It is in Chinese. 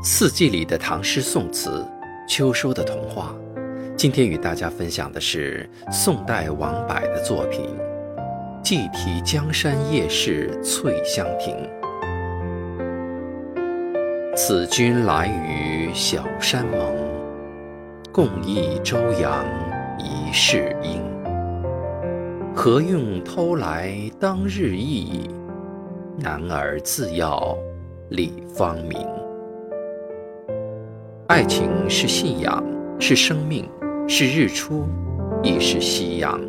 四季里的唐诗宋词，秋收的童话。今天与大家分享的是宋代王柏的作品《寄题江山夜市翠香亭》。此君来与小山盟，共忆周阳一世英。何用偷来当日意？男儿自要理方明。爱情是信仰，是生命，是日出，亦是夕阳。